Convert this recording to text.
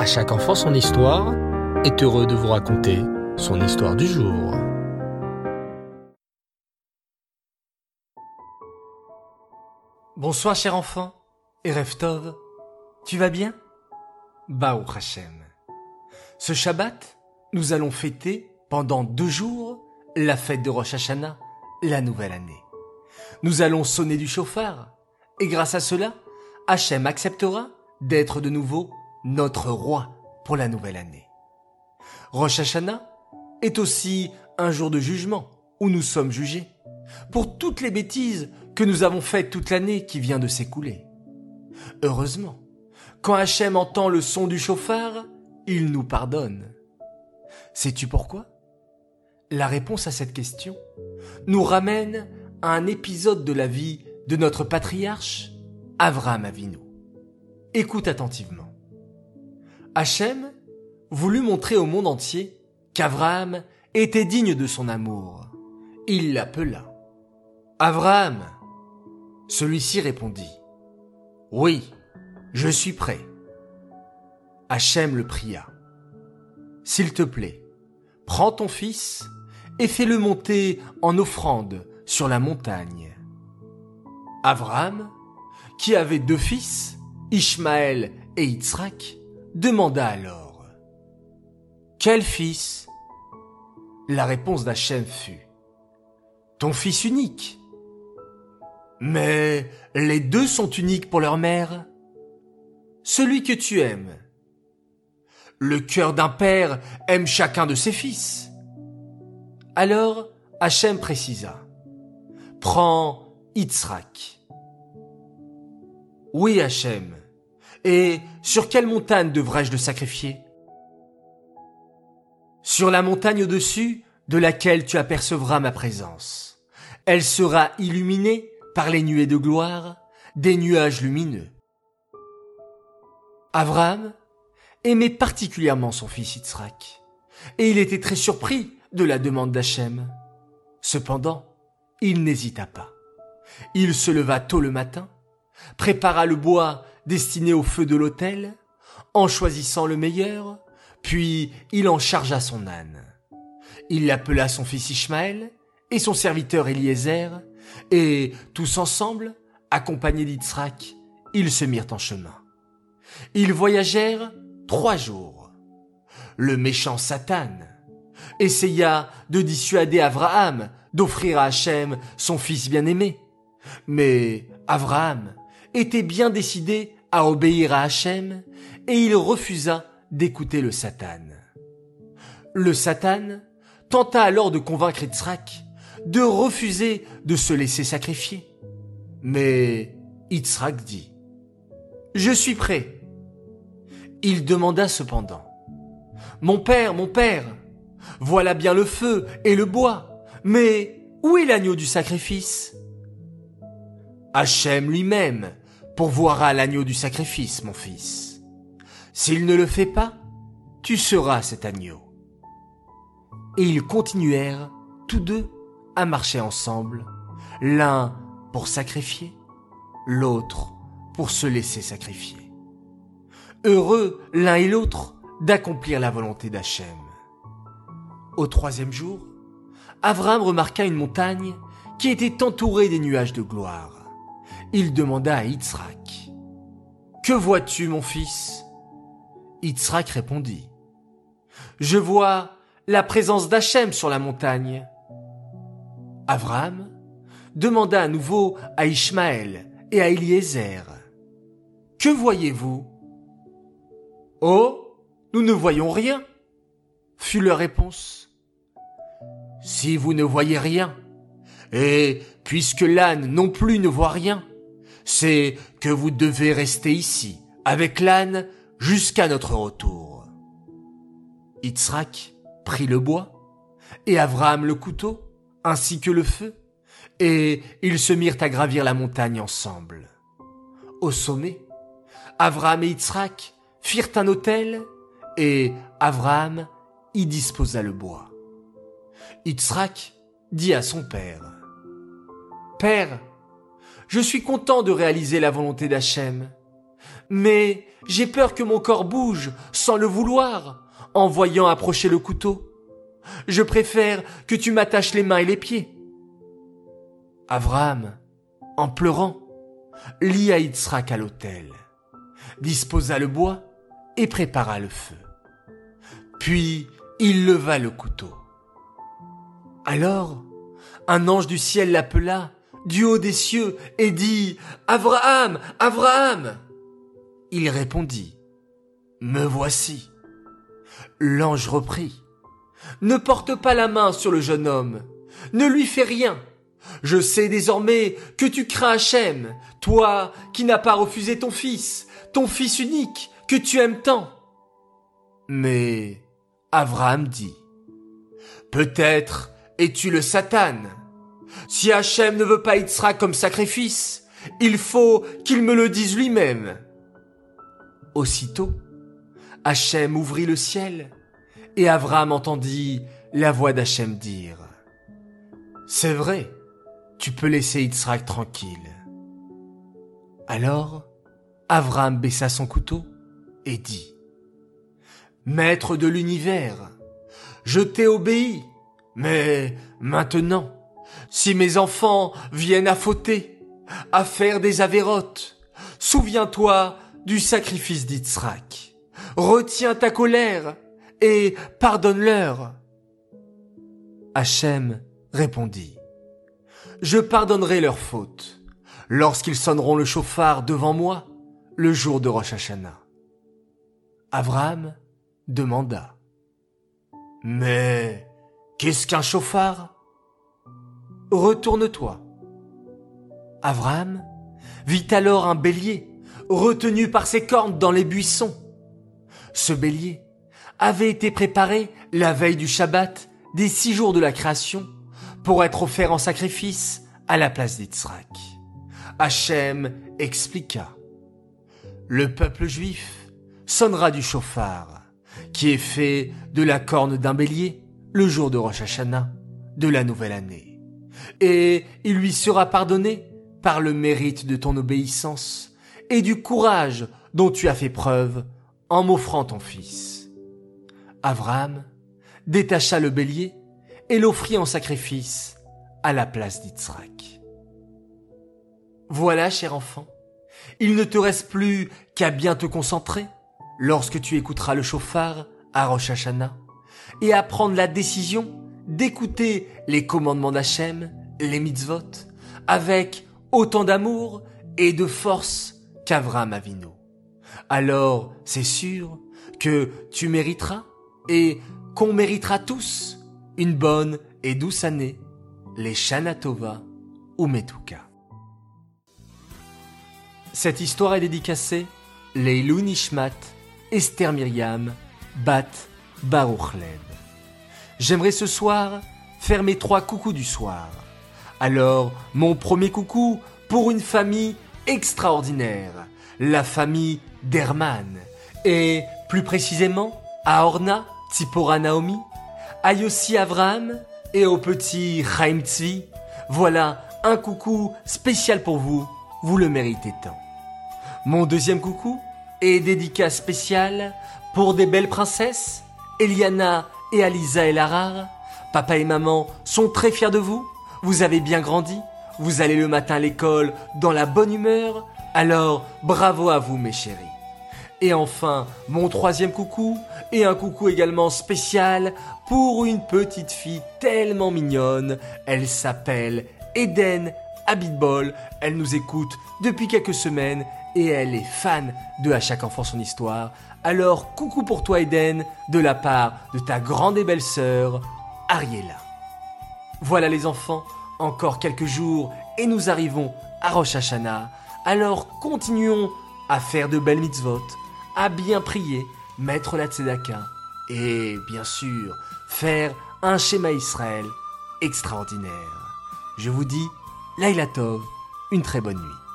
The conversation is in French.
À chaque enfant son histoire est heureux de vous raconter son histoire du jour. Bonsoir cher enfant, et Reftov, tu vas bien? Bao Hashem. Ce Shabbat, nous allons fêter pendant deux jours la fête de Rosh Hashanah, la nouvelle année. Nous allons sonner du chauffard, et grâce à cela, Hachem acceptera d'être de nouveau notre roi pour la nouvelle année. Rosh Hashanah est aussi un jour de jugement où nous sommes jugés pour toutes les bêtises que nous avons faites toute l'année qui vient de s'écouler. Heureusement, quand Hachem entend le son du chauffard, il nous pardonne. Sais-tu pourquoi? La réponse à cette question nous ramène à un épisode de la vie de notre patriarche, Avram Avinu. Écoute attentivement. Hachem voulut montrer au monde entier qu'Avraham était digne de son amour. Il l'appela. Avraham. Celui-ci répondit. Oui, je suis prêt. Hachem le pria. S'il te plaît, prends ton fils et fais-le monter en offrande sur la montagne. Avraham, qui avait deux fils, Ishmaël et Yitzhak, demanda alors Quel fils? La réponse d'Hachem fut Ton fils unique. Mais les deux sont uniques pour leur mère. Celui que tu aimes. Le cœur d'un père aime chacun de ses fils. Alors Hachem précisa Prends Yitzhak. Oui, Hachem. Et sur quelle montagne devrais-je le sacrifier? Sur la montagne au-dessus de laquelle tu apercevras ma présence. Elle sera illuminée par les nuées de gloire, des nuages lumineux. Abraham aimait particulièrement son fils Yitzhak, et il était très surpris de la demande d'Hachem. Cependant, il n'hésita pas. Il se leva tôt le matin, prépara le bois destiné au feu de l'autel, en choisissant le meilleur, puis il en chargea son âne. Il appela son fils Ishmaël et son serviteur Eliezer, et tous ensemble, accompagnés d'Yitzhak, ils se mirent en chemin. Ils voyagèrent trois jours. Le méchant Satan essaya de dissuader Abraham d'offrir à Hachem son fils bien-aimé. Mais Abraham était bien décidé à obéir à Hachem et il refusa d'écouter le Satan. Le Satan tenta alors de convaincre Yitzhak de refuser de se laisser sacrifier. Mais Yitzhak dit Je suis prêt. Il demanda cependant Mon père, mon père, voilà bien le feu et le bois, mais où est l'agneau du sacrifice? Hachem lui-même pourvoira l'agneau du sacrifice, mon fils. S'il ne le fait pas, tu seras cet agneau. Et ils continuèrent, tous deux, à marcher ensemble, l'un pour sacrifier, l'autre pour se laisser sacrifier. Heureux l'un et l'autre d'accomplir la volonté d'Hachem. Au troisième jour, Avram remarqua une montagne qui était entourée des nuages de gloire il demanda à Yitzhak. Que vois-tu, mon fils? Yitzhak répondit. Je vois la présence d'Hachem sur la montagne. Avram demanda à nouveau à Ishmaël et à Eliezer. Que voyez-vous? Oh, nous ne voyons rien, fut leur réponse. Si vous ne voyez rien, et puisque l'âne non plus ne voit rien, c'est que vous devez rester ici, avec l'âne, jusqu'à notre retour. Yitzhak prit le bois, et Abraham le couteau, ainsi que le feu, et ils se mirent à gravir la montagne ensemble. Au sommet, Abraham et Yitzhak firent un autel, et Abraham y disposa le bois. Yitzhak dit à son père, Père, je suis content de réaliser la volonté d'Hachem. Mais j'ai peur que mon corps bouge sans le vouloir en voyant approcher le couteau. Je préfère que tu m'attaches les mains et les pieds. Abraham, en pleurant, lia Yitzhak à l'autel, disposa le bois et prépara le feu. Puis il leva le couteau. Alors, un ange du ciel l'appela du haut des cieux et dit Abraham, Abraham. Il répondit Me voici. L'ange reprit Ne porte pas la main sur le jeune homme, ne lui fais rien. Je sais désormais que tu crains Hachem, toi qui n'as pas refusé ton fils, ton fils unique, que tu aimes tant. Mais Abraham dit, Peut-être es-tu le Satan. Si Hachem ne veut pas Yitzhak comme sacrifice, il faut qu'il me le dise lui-même. Aussitôt, Hachem ouvrit le ciel, et Abraham entendit la voix d'Hachem dire, C'est vrai, tu peux laisser Yitzhak tranquille. Alors, Abraham baissa son couteau et dit, Maître de l'univers, je t'ai obéi, mais maintenant, si mes enfants viennent à fauter, à faire des avérotes, souviens-toi du sacrifice d'Yitzhak. Retiens ta colère et pardonne-leur. Hachem répondit, Je pardonnerai leurs fautes lorsqu'ils sonneront le chauffard devant moi le jour de Rosh Hashanah. Abraham demanda, Mais qu'est-ce qu'un chauffard? Retourne-toi. Abraham vit alors un bélier retenu par ses cornes dans les buissons. Ce bélier avait été préparé la veille du Shabbat des six jours de la création pour être offert en sacrifice à la place d'Yitzhak. Hachem expliqua. Le peuple juif sonnera du chauffard, qui est fait de la corne d'un bélier le jour de Rosh Hashanah de la nouvelle année. Et il lui sera pardonné par le mérite de ton obéissance et du courage dont tu as fait preuve en m'offrant ton fils. Abraham détacha le bélier et l'offrit en sacrifice à la place d'Yitzhak. Voilà, cher enfant, il ne te reste plus qu'à bien te concentrer lorsque tu écouteras le chauffard à Rosh Hashanah et à prendre la décision d'écouter les commandements d'Hachem, les mitzvot, avec autant d'amour et de force qu'Avram Avinu. Alors, c'est sûr que tu mériteras et qu'on méritera tous une bonne et douce année, les Shanatova ou Metuka. Cette histoire est dédicacée Leilou Nishmat, Esther Myriam, Bat Baruch J'aimerais ce soir faire mes trois coucous du soir. Alors, mon premier coucou pour une famille extraordinaire, la famille d'Herman, et plus précisément à Orna, Tzipora Naomi, à Yossi Avraham et au petit Chaim Tzvi. Voilà un coucou spécial pour vous, vous le méritez tant. Mon deuxième coucou est dédicace spéciale pour des belles princesses, Eliana et Alisa et Larar. Papa et maman sont très fiers de vous, vous avez bien grandi, vous allez le matin à l'école dans la bonne humeur, alors bravo à vous mes chéris. Et enfin, mon troisième coucou, et un coucou également spécial pour une petite fille tellement mignonne. Elle s'appelle Eden Abitbol. Elle nous écoute depuis quelques semaines et elle est fan de À chaque enfant son histoire. Alors coucou pour toi Eden, de la part de ta grande et belle sœur, Ariella. Voilà les enfants, encore quelques jours et nous arrivons à Rosh Hashanah. Alors continuons à faire de belles mitzvot, à bien prier, mettre la tzedaka et bien sûr faire un schéma Israël extraordinaire. Je vous dis, Laila Tov, une très bonne nuit.